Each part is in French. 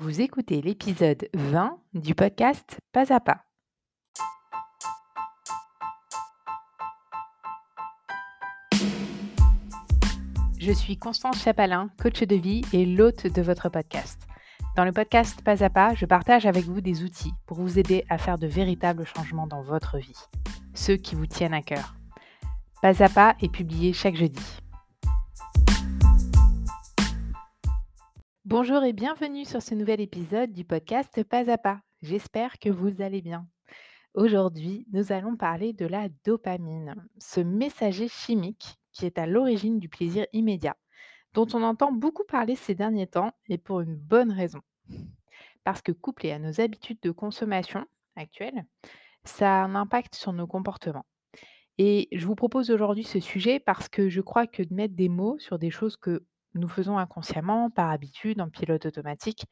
Vous écoutez l'épisode 20 du podcast Pas à pas. Je suis Constance Chapalin, coach de vie et l'hôte de votre podcast. Dans le podcast Pas à pas, je partage avec vous des outils pour vous aider à faire de véritables changements dans votre vie, ceux qui vous tiennent à cœur. Pas à pas est publié chaque jeudi. Bonjour et bienvenue sur ce nouvel épisode du podcast Pas à pas. J'espère que vous allez bien. Aujourd'hui, nous allons parler de la dopamine, ce messager chimique qui est à l'origine du plaisir immédiat, dont on entend beaucoup parler ces derniers temps et pour une bonne raison. Parce que couplé à nos habitudes de consommation actuelles, ça a un impact sur nos comportements. Et je vous propose aujourd'hui ce sujet parce que je crois que de mettre des mots sur des choses que nous faisons inconsciemment, par habitude, en pilote automatique,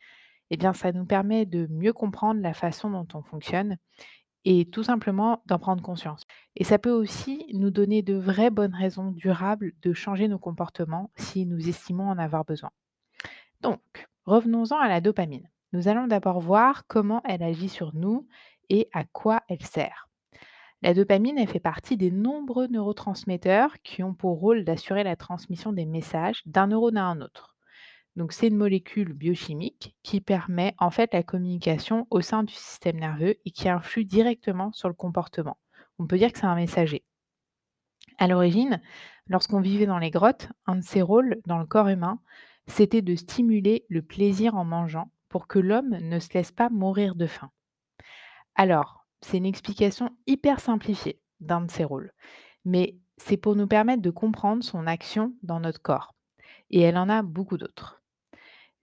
eh bien, ça nous permet de mieux comprendre la façon dont on fonctionne et tout simplement d'en prendre conscience. Et ça peut aussi nous donner de vraies bonnes raisons durables de changer nos comportements si nous estimons en avoir besoin. Donc, revenons-en à la dopamine. Nous allons d'abord voir comment elle agit sur nous et à quoi elle sert. La dopamine, elle fait partie des nombreux neurotransmetteurs qui ont pour rôle d'assurer la transmission des messages d'un neurone à un autre. Donc c'est une molécule biochimique qui permet en fait la communication au sein du système nerveux et qui influe directement sur le comportement. On peut dire que c'est un messager. À l'origine, lorsqu'on vivait dans les grottes, un de ses rôles dans le corps humain, c'était de stimuler le plaisir en mangeant pour que l'homme ne se laisse pas mourir de faim. Alors, c'est une explication hyper simplifiée d'un de ses rôles, mais c'est pour nous permettre de comprendre son action dans notre corps. Et elle en a beaucoup d'autres.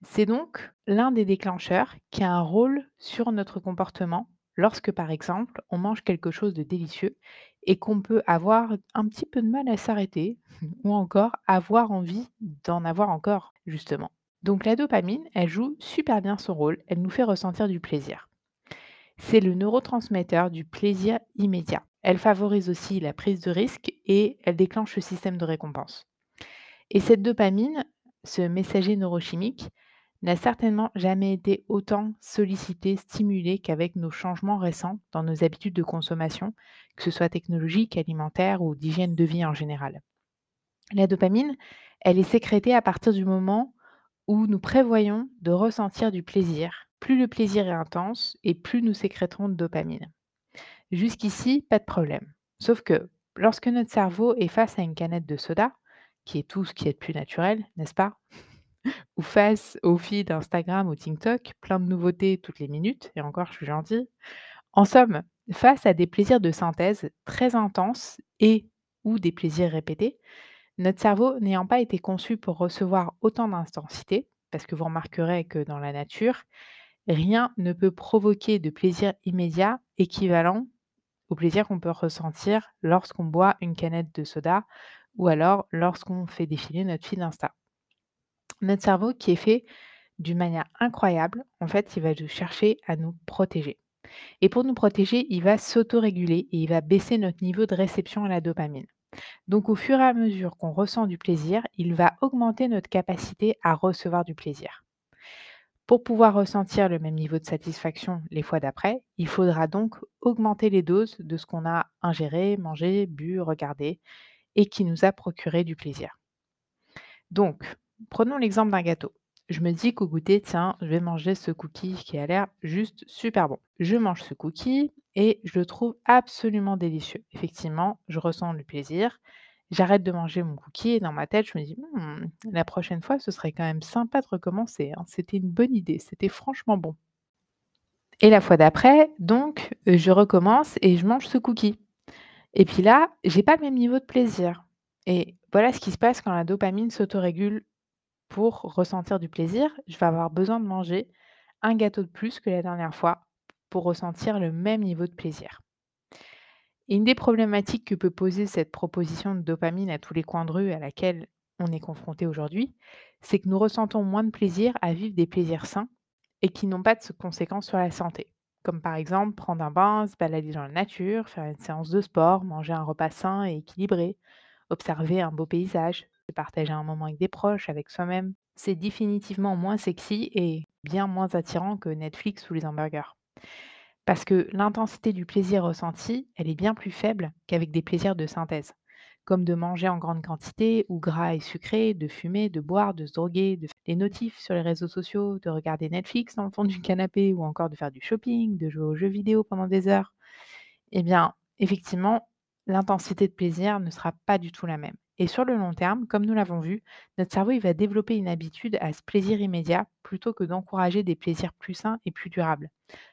C'est donc l'un des déclencheurs qui a un rôle sur notre comportement lorsque, par exemple, on mange quelque chose de délicieux et qu'on peut avoir un petit peu de mal à s'arrêter ou encore avoir envie d'en avoir encore, justement. Donc la dopamine, elle joue super bien son rôle, elle nous fait ressentir du plaisir. C'est le neurotransmetteur du plaisir immédiat. Elle favorise aussi la prise de risque et elle déclenche le système de récompense. Et cette dopamine, ce messager neurochimique, n'a certainement jamais été autant sollicité, stimulé qu'avec nos changements récents dans nos habitudes de consommation, que ce soit technologique, alimentaire ou d'hygiène de vie en général. La dopamine, elle est sécrétée à partir du moment où nous prévoyons de ressentir du plaisir. Plus le plaisir est intense et plus nous sécréterons de dopamine. Jusqu'ici, pas de problème. Sauf que lorsque notre cerveau est face à une canette de soda, qui est tout ce qui est de plus naturel, n'est-ce pas? Ou face au feed Instagram ou TikTok, plein de nouveautés toutes les minutes, et encore je suis gentille. En somme, face à des plaisirs de synthèse très intenses et ou des plaisirs répétés, notre cerveau n'ayant pas été conçu pour recevoir autant d'intensité, parce que vous remarquerez que dans la nature, rien ne peut provoquer de plaisir immédiat équivalent au plaisir qu'on peut ressentir lorsqu'on boit une canette de soda ou alors lorsqu'on fait défiler notre fil Insta. Notre cerveau qui est fait d'une manière incroyable, en fait, il va chercher à nous protéger. Et pour nous protéger, il va s'autoréguler et il va baisser notre niveau de réception à la dopamine. Donc au fur et à mesure qu'on ressent du plaisir, il va augmenter notre capacité à recevoir du plaisir. Pour pouvoir ressentir le même niveau de satisfaction les fois d'après, il faudra donc augmenter les doses de ce qu'on a ingéré, mangé, bu, regardé et qui nous a procuré du plaisir. Donc, prenons l'exemple d'un gâteau. Je me dis qu'au goûter, tiens, je vais manger ce cookie qui a l'air juste super bon. Je mange ce cookie et je le trouve absolument délicieux. Effectivement, je ressens le plaisir. J'arrête de manger mon cookie et dans ma tête, je me dis, «Hmm, la prochaine fois, ce serait quand même sympa de recommencer. hein. C'était une bonne idée, c'était franchement bon. Et la fois d'après, donc, je recommence et je mange ce cookie. Et puis là, j'ai pas le même niveau de plaisir. Et voilà ce qui se passe quand la dopamine s'autorégule pour ressentir du plaisir. Je vais avoir besoin de manger un gâteau de plus que la dernière fois pour ressentir le même niveau de plaisir. Une des problématiques que peut poser cette proposition de dopamine à tous les coins de rue à laquelle on est confronté aujourd'hui, c'est que nous ressentons moins de plaisir à vivre des plaisirs sains et qui n'ont pas de conséquences sur la santé. Comme par exemple prendre un bain, se balader dans la nature, faire une séance de sport, manger un repas sain et équilibré, observer un beau paysage, partager un moment avec des proches, avec soi-même. C'est définitivement moins sexy et bien moins attirant que Netflix ou les hamburgers. Parce que l'intensité du plaisir ressenti, elle est bien plus faible qu'avec des plaisirs de synthèse, comme de manger en grande quantité ou gras et sucré, de fumer, de boire, de se droguer, de faire des notifs sur les réseaux sociaux, de regarder Netflix dans le fond du canapé ou encore de faire du shopping, de jouer aux jeux vidéo pendant des heures. Eh bien, effectivement, l'intensité de plaisir ne sera pas du tout la même. Et sur le long terme, comme nous l'avons vu, notre cerveau va développer une habitude à ce plaisir immédiat plutôt que d'encourager des plaisirs plus sains et plus durables.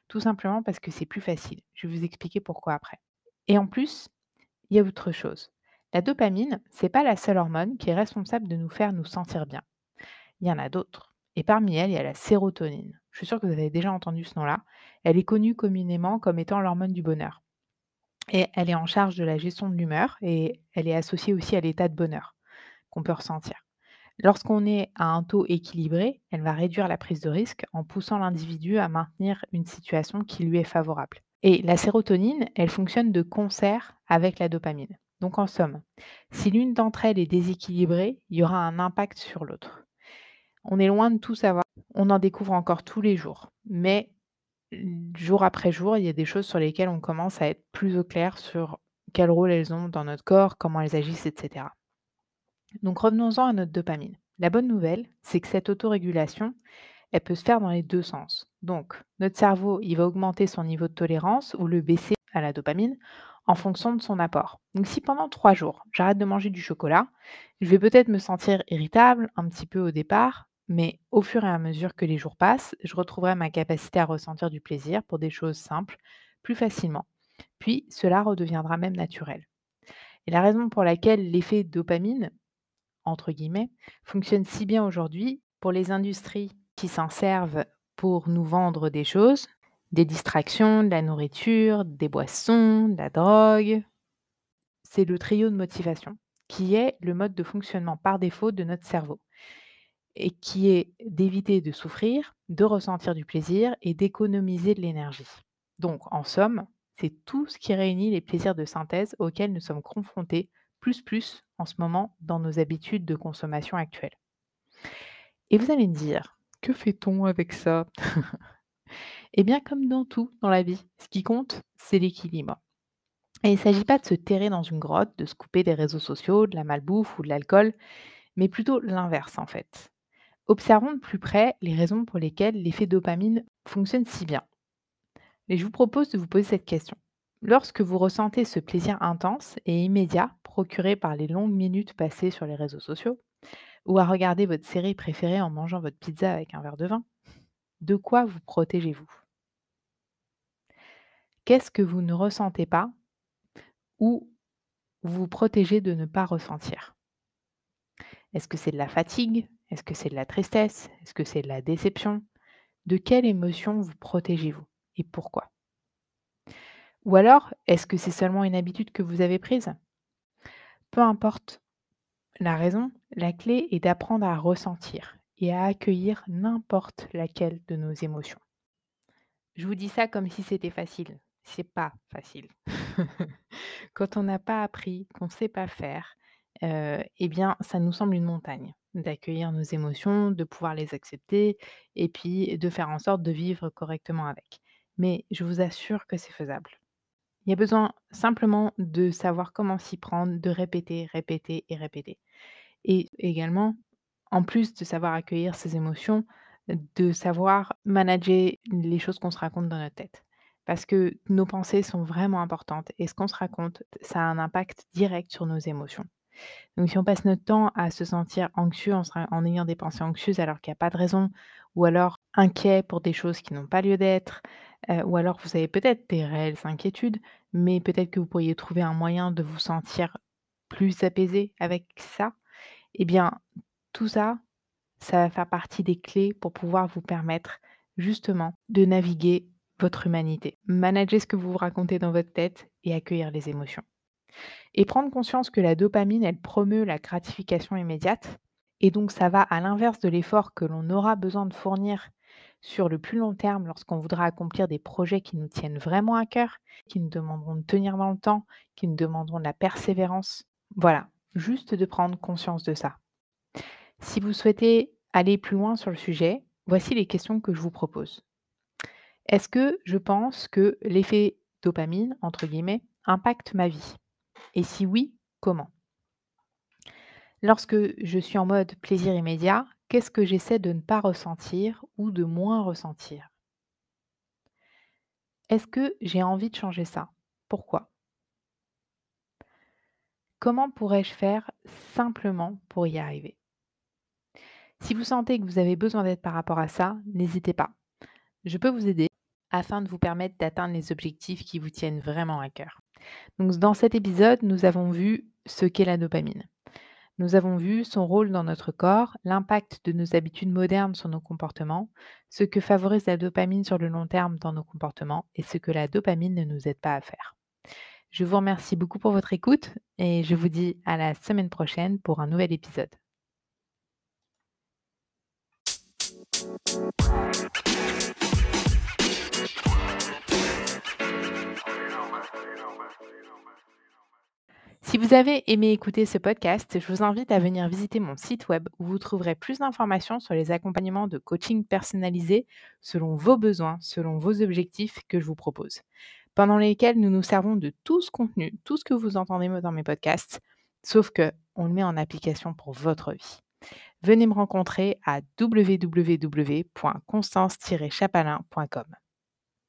Tout simplement parce que c'est plus facile. Je vais vous expliquer pourquoi après. Et en plus, il y a autre chose. La dopamine, c'est pas la seule hormone qui est responsable de nous faire nous sentir bien. Il y en a d'autres. Et parmi elles, il y a la sérotonine. Je suis sûre que vous avez déjà entendu ce nom-là. Elle est connue communément comme étant l'hormone du bonheur. Elle est en charge de la gestion de l'humeur et elle est associée aussi à l'état de bonheur qu'on peut ressentir. Lorsqu'on est à un taux équilibré, elle va réduire la prise de risque en poussant l'individu à maintenir une situation qui lui est favorable. Et la sérotonine, elle fonctionne de concert avec la dopamine. Donc en somme, si l'une d'entre elles est déséquilibrée, il y aura un impact sur l'autre. On est loin de tout savoir, on en découvre encore tous les jours, mais jour après jour, il y a des choses sur lesquelles on commence à être plus au clair sur quel rôle elles ont dans notre corps, comment elles agissent, etc. Donc revenons-en à notre dopamine. La bonne nouvelle, c'est que cette autorégulation, elle peut se faire dans les deux sens. Donc notre cerveau, il va augmenter son niveau de tolérance ou le baisser à la dopamine en fonction de son apport. Donc si pendant trois jours, j'arrête de manger du chocolat, je vais peut-être me sentir irritable un petit peu au départ, mais au fur et à mesure que les jours passent, je retrouverai ma capacité à ressentir du plaisir pour des choses simples plus facilement. Puis cela redeviendra même naturel. Et la raison pour laquelle l'effet dopamine, entre guillemets, fonctionne si bien aujourd'hui pour les industries qui s'en servent pour nous vendre des choses, des distractions, de la nourriture, des boissons, de la drogue, c'est le trio de motivation, qui est le mode de fonctionnement par défaut de notre cerveau et qui est d'éviter de souffrir, de ressentir du plaisir et d'économiser de l'énergie. Donc, en somme, c'est tout ce qui réunit les plaisirs de synthèse auxquels nous sommes confrontés plus plus en ce moment dans nos habitudes de consommation actuelles. Et vous allez me dire, que fait-on avec ça? Eh bien, comme dans tout dans la vie, ce qui compte, c'est l'équilibre. Et il ne s'agit pas de se terrer dans une grotte, de se couper des réseaux sociaux, de la malbouffe ou de l'alcool, mais plutôt l'inverse en fait. Observons de plus près les raisons pour lesquelles l'effet dopamine fonctionne si bien. Et je vous propose de vous poser cette question. Lorsque vous ressentez ce plaisir intense et immédiat procuré par les longues minutes passées sur les réseaux sociaux, ou à regarder votre série préférée en mangeant votre pizza avec un verre de vin, de quoi vous protégez-vous? Qu'est-ce que vous ne ressentez pas ou vous vous protégez de ne pas ressentir? Est-ce que c'est de la fatigue? Est-ce que c'est de la tristesse? Est-ce que c'est de la déception? De quelle émotion vous protégez-vous et pourquoi? Ou alors, est-ce que c'est seulement une habitude que vous avez prise? Peu importe la raison, la clé est d'apprendre à ressentir et à accueillir n'importe laquelle de nos émotions. Je vous dis ça comme si c'était facile. C'est pas facile. Quand on n'a pas appris, qu'on ne sait pas faire, euh, eh bien, ça nous semble une montagne d'accueillir nos émotions, de pouvoir les accepter et puis de faire en sorte de vivre correctement avec. Mais je vous assure que c'est faisable. Il y a besoin simplement de savoir comment s'y prendre, de répéter, répéter et répéter. Et également, en plus de savoir accueillir ses émotions, de savoir manager les choses qu'on se raconte dans notre tête. Parce que nos pensées sont vraiment importantes et ce qu'on se raconte, ça a un impact direct sur nos émotions. Donc si on passe notre temps à se sentir anxieux en, ayant des pensées anxieuses alors qu'il n'y a pas de raison, ou alors inquiet pour des choses qui n'ont pas lieu d'être, ou alors vous avez peut-être des réelles inquiétudes, mais peut-être que vous pourriez trouver un moyen de vous sentir plus apaisé avec ça, eh bien tout ça, ça va faire partie des clés pour pouvoir vous permettre justement de naviguer votre humanité, manager ce que vous vous racontez dans votre tête et accueillir les émotions. Et prendre conscience que la dopamine, elle promeut la gratification immédiate. Et donc, ça va à l'inverse de l'effort que l'on aura besoin de fournir sur le plus long terme lorsqu'on voudra accomplir des projets qui nous tiennent vraiment à cœur, qui nous demanderont de tenir dans le temps, qui nous demanderont de la persévérance. Voilà, juste de prendre conscience de ça. Si vous souhaitez aller plus loin sur le sujet, Voici les questions que je vous propose. Est-ce que je pense que l'effet dopamine, entre guillemets, impacte ma vie? Et si oui, comment? Lorsque je suis en mode plaisir immédiat, qu'est-ce que j'essaie de ne pas ressentir ou de moins ressentir? Est-ce que j'ai envie de changer ça? Pourquoi? Comment pourrais-je faire simplement pour y arriver? Si vous sentez que vous avez besoin d'aide par rapport à ça, n'hésitez pas. Je peux vous aider afin de vous permettre d'atteindre les objectifs qui vous tiennent vraiment à cœur. Donc, dans cet épisode, nous avons vu ce qu'est la dopamine. Nous avons vu son rôle dans notre corps, l'impact de nos habitudes modernes sur nos comportements, ce que favorise la dopamine sur le long terme dans nos comportements et ce que la dopamine ne nous aide pas à faire. Je vous remercie beaucoup pour votre écoute et je vous dis à la semaine prochaine pour un nouvel épisode. Si vous avez aimé écouter ce podcast, je vous invite à venir visiter mon site web où vous trouverez plus d'informations sur les accompagnements de coaching personnalisés selon vos besoins, selon vos objectifs que je vous propose pendant lesquels nous nous servons de tout ce contenu, tout ce que vous entendez dans mes podcasts, sauf que on le met en application pour votre vie. Venez me rencontrer à www.constance-chapalin.com.